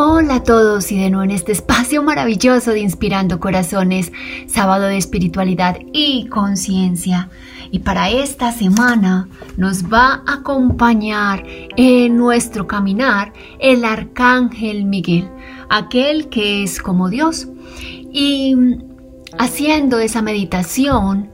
Hola a todos y de nuevo en este espacio maravilloso de Inspirando Corazones, sábado de espiritualidad y conciencia. Y para esta semana nos va a acompañar en nuestro caminar el Arcángel Miguel, aquel que es como Dios. Y haciendo esa meditación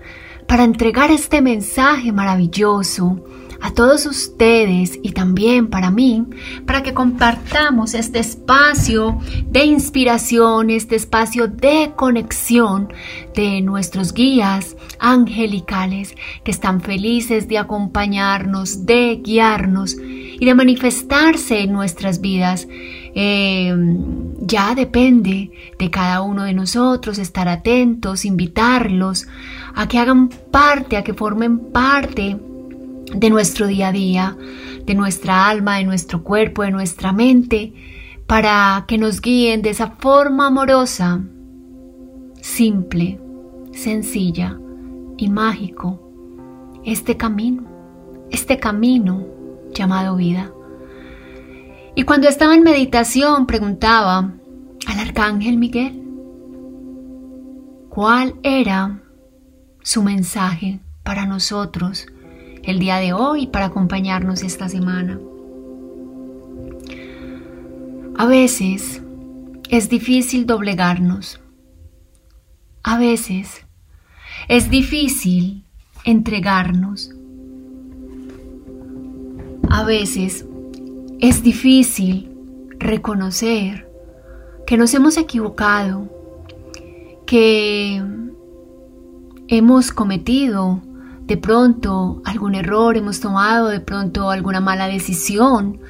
para entregar este mensaje maravilloso a todos ustedes y también para mí, para que compartamos este espacio de inspiración, este espacio de conexión de nuestros guías angelicales que están felices de acompañarnos, de guiarnos y de manifestarse en nuestras vidas. Eh, ya depende de cada uno de nosotros estar atentos, invitarlos a que hagan parte, a que formen parte de nuestro día a día, de nuestra alma, de nuestro cuerpo, de nuestra mente, para que nos guíen de esa forma amorosa, simple, sencilla y mágico, este camino, este camino llamado vida. Y cuando estaba en meditación preguntaba al arcángel Miguel, ¿cuál era su mensaje para nosotros el día de hoy para acompañarnos esta semana. A veces es difícil doblegarnos. A veces es difícil entregarnos. A veces es difícil reconocer que nos hemos equivocado, que hemos cometido de pronto algún error hemos tomado, de pronto alguna mala decisión.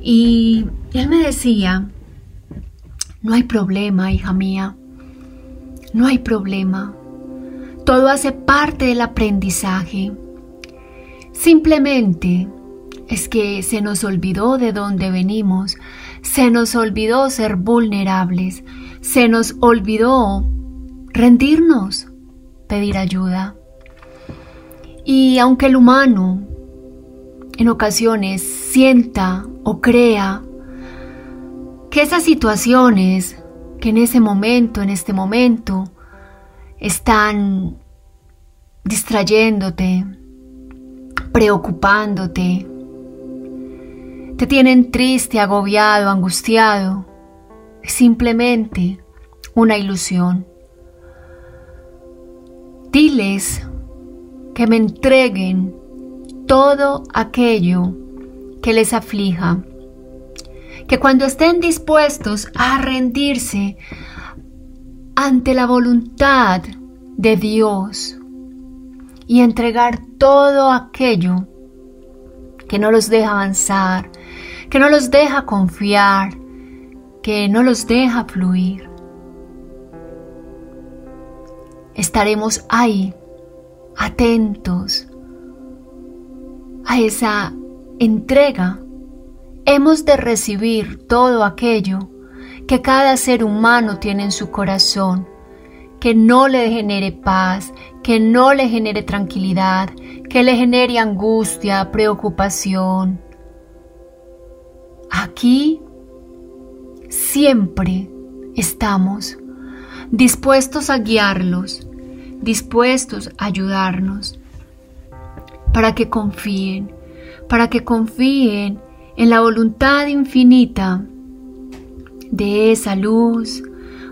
Y él me decía, no hay problema, hija mía, no hay problema. Todo hace parte del aprendizaje. Simplemente es que se nos olvidó de dónde venimos, se nos olvidó ser vulnerables, se nos olvidó rendirnos, pedir ayuda. Y aunque el humano en ocasiones sienta o crea que esas situaciones que en ese momento, en este momento, están distrayéndote, preocupándote, te tienen triste, agobiado, angustiado, simplemente una ilusión. Diles que me entreguen todo aquello que les aflija, que cuando estén dispuestos a rendirse ante la voluntad de Dios y entregar todo aquello que no los deja avanzar, que no los deja confiar, que no los deja fluir. Estaremos ahí atentos a esa entrega, hemos de recibir todo aquello que cada ser humano tiene en su corazón, que no le genere paz, que no le genere tranquilidad, que le genere angustia, preocupación. Aquí siempre estamos dispuestos a guiarlos, dispuestos a ayudarnos, para que confíen, para que confíen en la voluntad infinita de esa luz,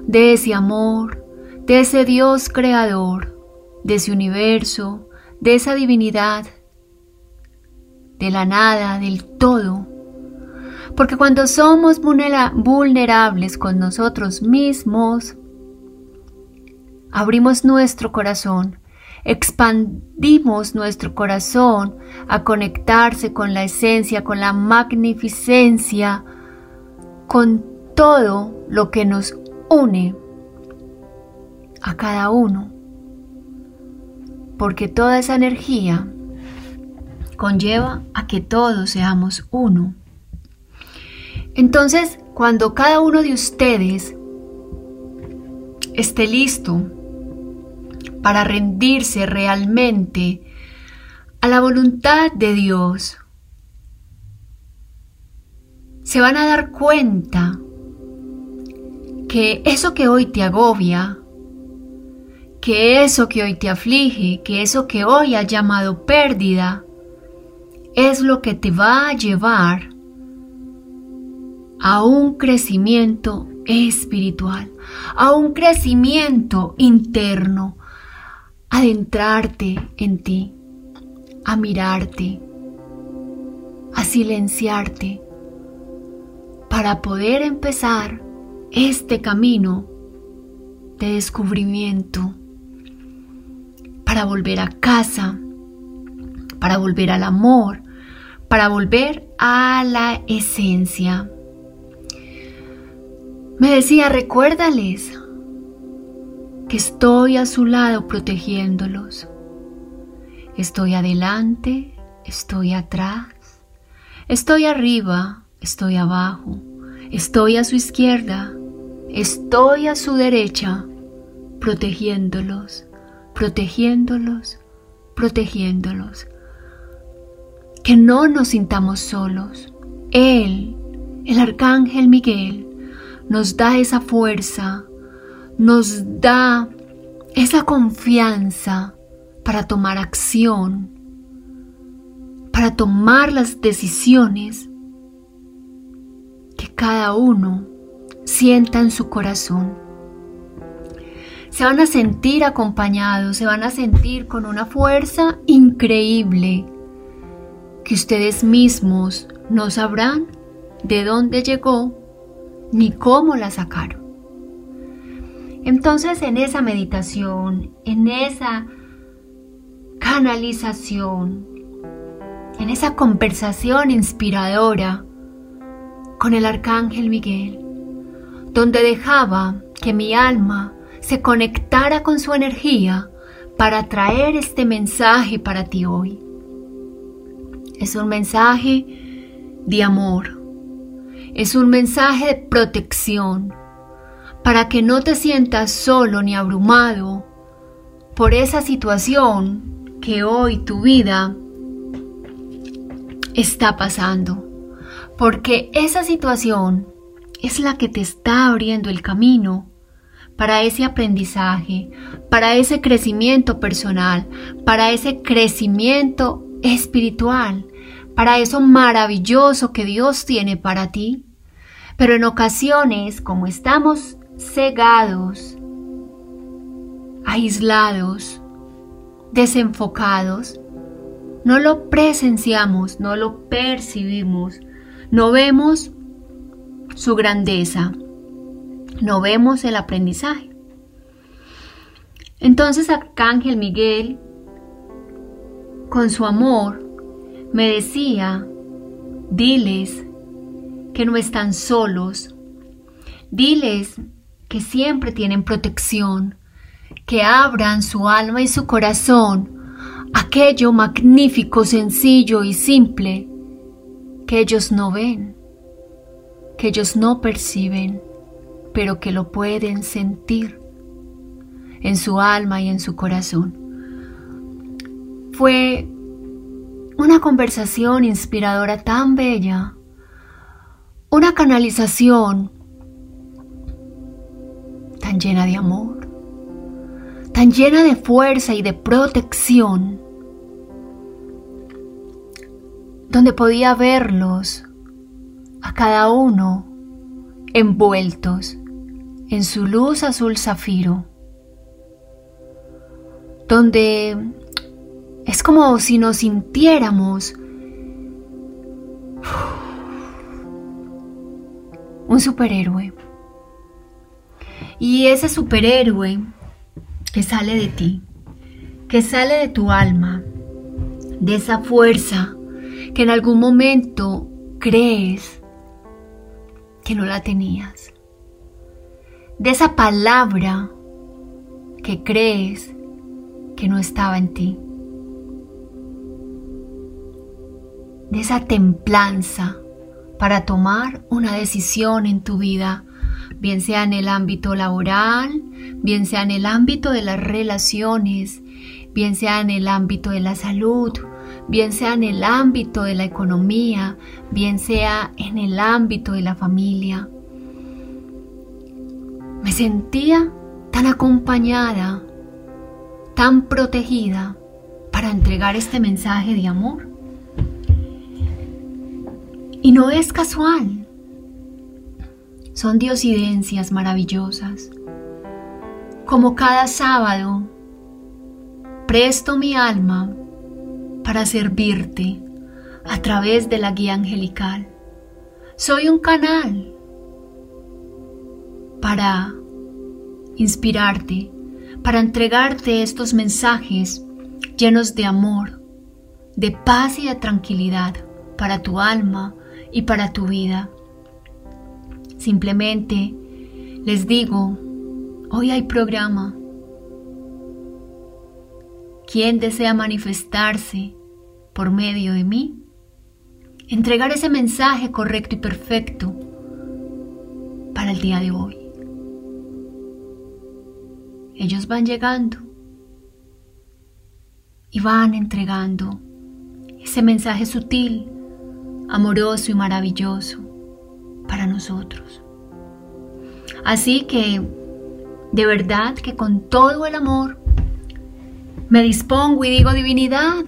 de ese amor, de ese Dios creador, de ese universo, de esa divinidad, de la nada, del todo. Porque cuando somos vulnerables con nosotros mismos, abrimos nuestro corazón, expandimos nuestro corazón a conectarse con la esencia, con la magnificencia, con todo lo que nos une. a cada uno, porque toda esa energía conlleva a que todos seamos uno. Entonces, cuando cada uno de ustedes esté listo para rendirse realmente a la voluntad de Dios, se van a dar cuenta que eso que hoy te agobia, que eso que hoy te aflige, que eso que hoy ha llamado pérdida, es lo que te va a llevar a un crecimiento espiritual, a un crecimiento interno, adentrarte en ti, a mirarte, a silenciarte, para poder empezar este camino de descubrimiento, para volver a casa, para volver al amor, para volver a la esencia. Me decía, recuérdales que estoy a su lado protegiéndolos. Estoy adelante, estoy atrás, estoy arriba, estoy abajo, estoy a su izquierda, estoy a su derecha, protegiéndolos, protegiéndolos, protegiéndolos. Que no nos sintamos solos. Él, el arcángel Miguel, nos da esa fuerza, nos da esa confianza para tomar acción, para tomar las decisiones que cada uno sienta en su corazón. Se van a sentir acompañados, se van a sentir con una fuerza increíble que ustedes mismos no sabrán de dónde llegó ni cómo la sacaron. Entonces en esa meditación, en esa canalización, en esa conversación inspiradora con el arcángel Miguel, donde dejaba que mi alma se conectara con su energía para traer este mensaje para ti hoy. Es un mensaje de amor, es un mensaje de protección para que no te sientas solo ni abrumado por esa situación que hoy tu vida está pasando. Porque esa situación es la que te está abriendo el camino para ese aprendizaje, para ese crecimiento personal, para ese crecimiento espiritual, para eso maravilloso que Dios tiene para ti. Pero en ocasiones, como estamos cegados, aislados, desenfocados, no lo presenciamos, no lo percibimos, no vemos su grandeza, no vemos el aprendizaje. Entonces Arcángel Miguel, con su amor, me decía, diles que no están solos, diles que siempre tienen protección, que abran su alma y su corazón aquello magnífico, sencillo y simple que ellos no ven, que ellos no perciben, pero que lo pueden sentir en su alma y en su corazón. Fue una conversación inspiradora tan bella, una canalización tan llena de amor, tan llena de fuerza y de protección, donde podía verlos a cada uno envueltos en su luz azul zafiro, donde es como si nos sintiéramos un superhéroe. Y ese superhéroe que sale de ti, que sale de tu alma, de esa fuerza que en algún momento crees que no la tenías, de esa palabra que crees que no estaba en ti. De esa templanza para tomar una decisión en tu vida, bien sea en el ámbito laboral, bien sea en el ámbito de las relaciones, bien sea en el ámbito de la salud, bien sea en el ámbito de la economía, bien sea en el ámbito de la familia. Me sentía tan acompañada, tan protegida para entregar este mensaje de amor. Y no es casual, son diosidencias maravillosas. Como cada sábado, presto mi alma para servirte a través de la guía angelical. Soy un canal para inspirarte, para entregarte estos mensajes llenos de amor, de paz y de tranquilidad para tu alma y para tu vida. Simplemente les digo, hoy hay programa. ¿Quién desea manifestarse por medio de mí? Entregar ese mensaje correcto y perfecto para el día de hoy. Ellos van llegando y van entregando ese mensaje sutil, amoroso y maravilloso para nosotros. Así que, de verdad que con todo el amor, me dispongo y digo, divinidad,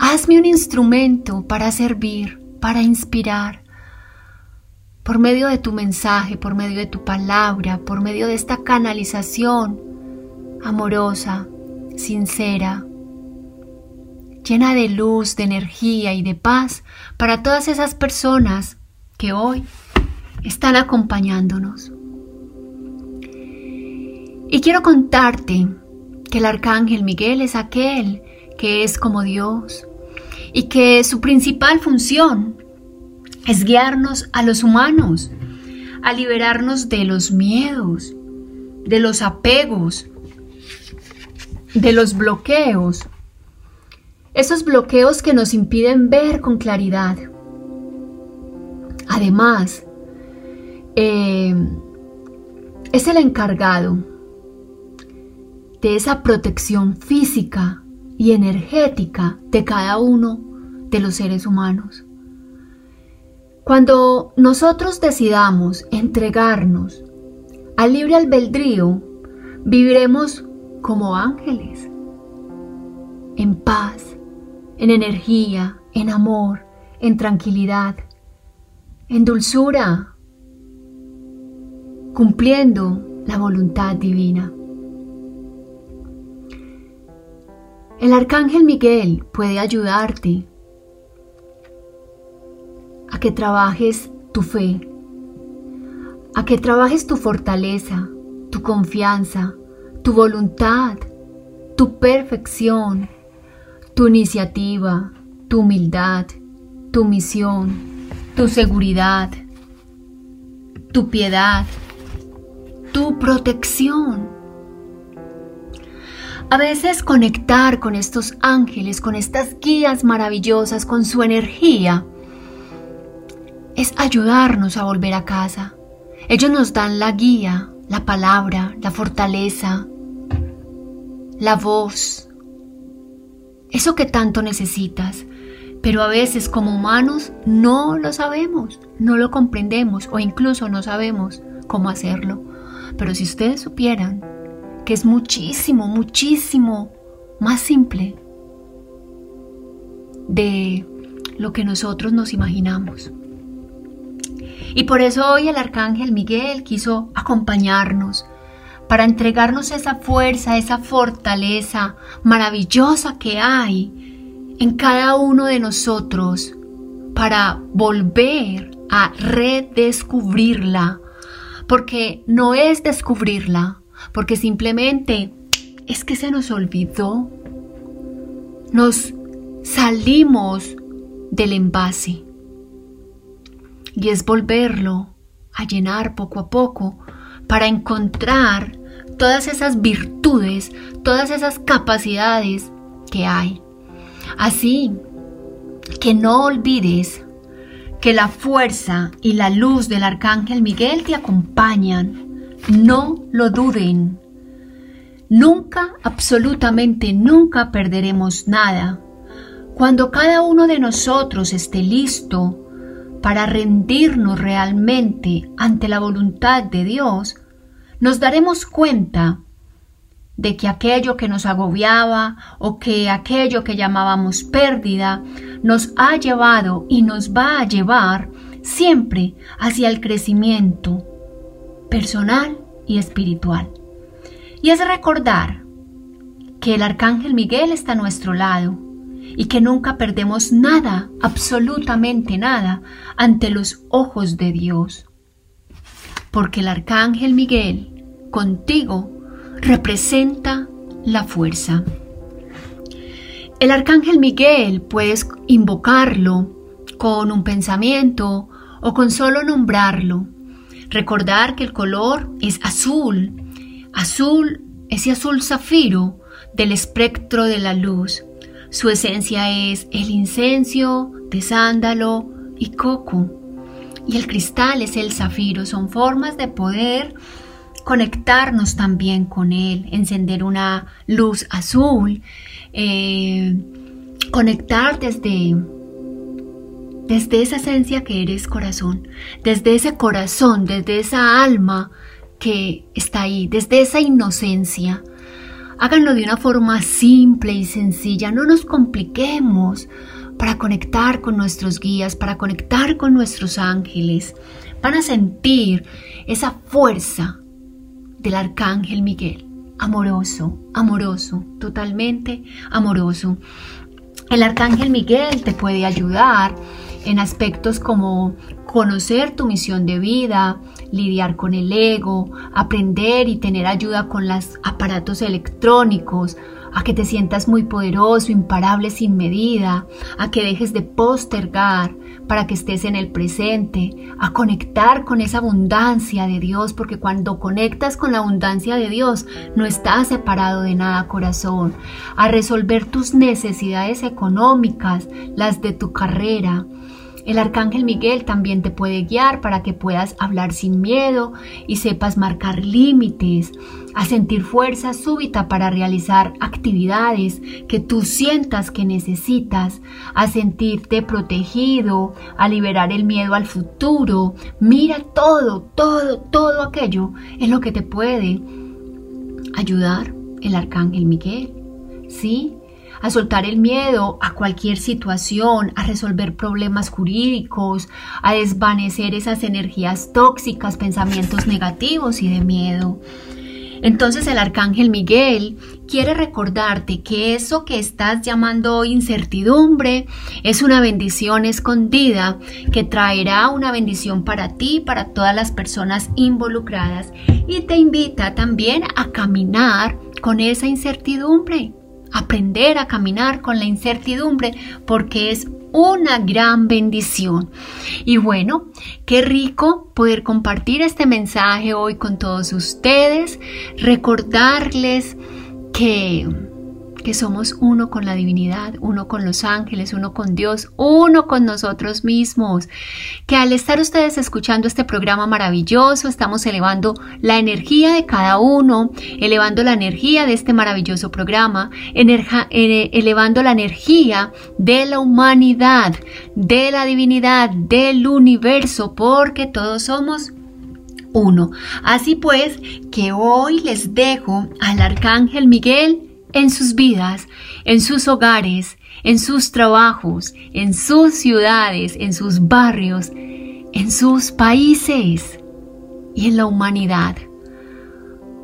hazme un instrumento para servir, para inspirar, por medio de tu mensaje, por medio de tu palabra, por medio de esta canalización amorosa, sincera, llena de luz, de energía y de paz para todas esas personas que hoy están acompañándonos. Y quiero contarte que el arcángel Miguel es aquel que es como Dios y que su principal función es guiarnos a los humanos, a liberarnos de los miedos, de los apegos, de los bloqueos, esos bloqueos que nos impiden ver con claridad. Además, eh, es el encargado de esa protección física y energética de cada uno de los seres humanos. Cuando nosotros decidamos entregarnos al libre albedrío, viviremos como ángeles, en paz, en energía, en amor, en tranquilidad, en dulzura, cumpliendo la voluntad divina. El arcángel Miguel puede ayudarte a que trabajes tu fe, a que trabajes tu fortaleza, tu confianza, tu voluntad, tu perfección, tu iniciativa, tu humildad, tu misión, tu seguridad, tu piedad, tu protección. A veces conectar con estos ángeles, con estas guías maravillosas, con su energía, es ayudarnos a volver a casa. Ellos nos dan la guía, la palabra, la fortaleza, la voz, eso que tanto necesitas, pero a veces como humanos no lo sabemos, no lo comprendemos o incluso no sabemos cómo hacerlo. Pero si ustedes supieran que es muchísimo, muchísimo más simple de lo que nosotros nos imaginamos. Y por eso hoy el arcángel Miguel quiso acompañarnos, para entregarnos esa fuerza, esa fortaleza maravillosa que hay en cada uno de nosotros para volver a redescubrirla, porque no es descubrirla, porque simplemente es que se nos olvidó, nos salimos del envase y es volverlo a llenar poco a poco para encontrar todas esas virtudes, todas esas capacidades que hay. Así que no olvides que la fuerza y la luz del Arcángel Miguel te acompañan. No lo duden. Nunca, absolutamente nunca perderemos nada. Cuando cada uno de nosotros esté listo para rendirnos realmente ante la voluntad de Dios, nos daremos cuenta de que aquello que nos agobiaba o que aquello que llamábamos pérdida nos ha llevado y nos va a llevar siempre hacia el crecimiento personal y espiritual. Y es recordar que el Arcángel Miguel está a nuestro lado y que nunca perdemos nada, absolutamente nada, ante los ojos de Dios. Porque el Arcángel Miguel contigo representa la fuerza. El arcángel Miguel puedes invocarlo con un pensamiento o con solo nombrarlo. Recordar que el color es azul, azul, ese azul zafiro del espectro de la luz. Su esencia es el incenso de sándalo y coco. Y el cristal es el zafiro. Son formas de poder conectarnos también con Él, encender una luz azul, eh, conectar desde, desde esa esencia que eres corazón, desde ese corazón, desde esa alma que está ahí, desde esa inocencia. Háganlo de una forma simple y sencilla, no nos compliquemos para conectar con nuestros guías, para conectar con nuestros ángeles. Van a sentir esa fuerza, del arcángel Miguel. Amoroso, amoroso, totalmente amoroso. El arcángel Miguel te puede ayudar en aspectos como conocer tu misión de vida, lidiar con el ego, aprender y tener ayuda con los aparatos electrónicos, a que te sientas muy poderoso, imparable sin medida, a que dejes de postergar para que estés en el presente, a conectar con esa abundancia de Dios, porque cuando conectas con la abundancia de Dios, no estás separado de nada corazón, a resolver tus necesidades económicas, las de tu carrera, el arcángel Miguel también te puede guiar para que puedas hablar sin miedo y sepas marcar límites, a sentir fuerza súbita para realizar actividades que tú sientas que necesitas, a sentirte protegido, a liberar el miedo al futuro. Mira todo, todo, todo aquello es lo que te puede ayudar el arcángel Miguel. ¿Sí? A soltar el miedo a cualquier situación, a resolver problemas jurídicos, a desvanecer esas energías tóxicas, pensamientos negativos y de miedo. Entonces el arcángel Miguel quiere recordarte que eso que estás llamando incertidumbre es una bendición escondida que traerá una bendición para ti, para todas las personas involucradas y te invita también a caminar con esa incertidumbre aprender a caminar con la incertidumbre porque es una gran bendición. Y bueno, qué rico poder compartir este mensaje hoy con todos ustedes, recordarles que que somos uno con la divinidad, uno con los ángeles, uno con Dios, uno con nosotros mismos. Que al estar ustedes escuchando este programa maravilloso, estamos elevando la energía de cada uno, elevando la energía de este maravilloso programa, eh, elevando la energía de la humanidad, de la divinidad, del universo, porque todos somos uno. Así pues, que hoy les dejo al Arcángel Miguel en sus vidas, en sus hogares, en sus trabajos, en sus ciudades, en sus barrios, en sus países y en la humanidad,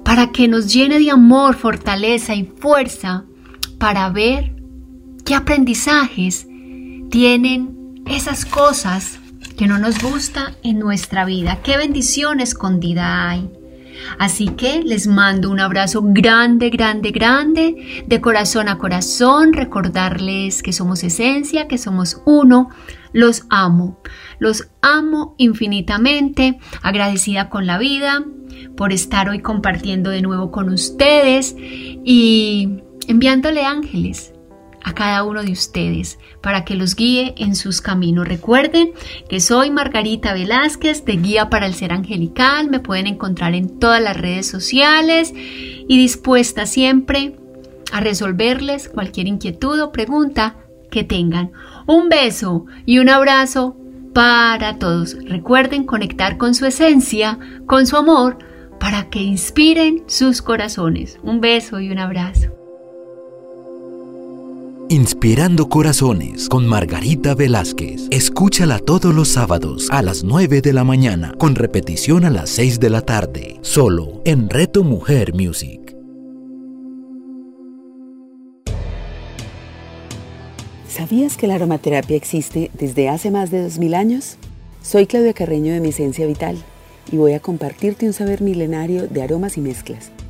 para que nos llene de amor, fortaleza y fuerza para ver qué aprendizajes tienen esas cosas que no nos gusta en nuestra vida, qué bendición escondida hay. Así que les mando un abrazo grande, grande, grande, de corazón a corazón, recordarles que somos esencia, que somos uno, los amo, los amo infinitamente, agradecida con la vida por estar hoy compartiendo de nuevo con ustedes y enviándole ángeles a cada uno de ustedes para que los guíe en sus caminos. Recuerden que soy Margarita Velázquez de Guía para el Ser Angelical. Me pueden encontrar en todas las redes sociales y dispuesta siempre a resolverles cualquier inquietud o pregunta que tengan. Un beso y un abrazo para todos. Recuerden conectar con su esencia, con su amor, para que inspiren sus corazones. Un beso y un abrazo. Inspirando Corazones con Margarita Velázquez. Escúchala todos los sábados a las 9 de la mañana, con repetición a las 6 de la tarde, solo en Reto Mujer Music. ¿Sabías que la aromaterapia existe desde hace más de 2000 años? Soy Claudia Carreño de Mi Esencia Vital y voy a compartirte un saber milenario de aromas y mezclas.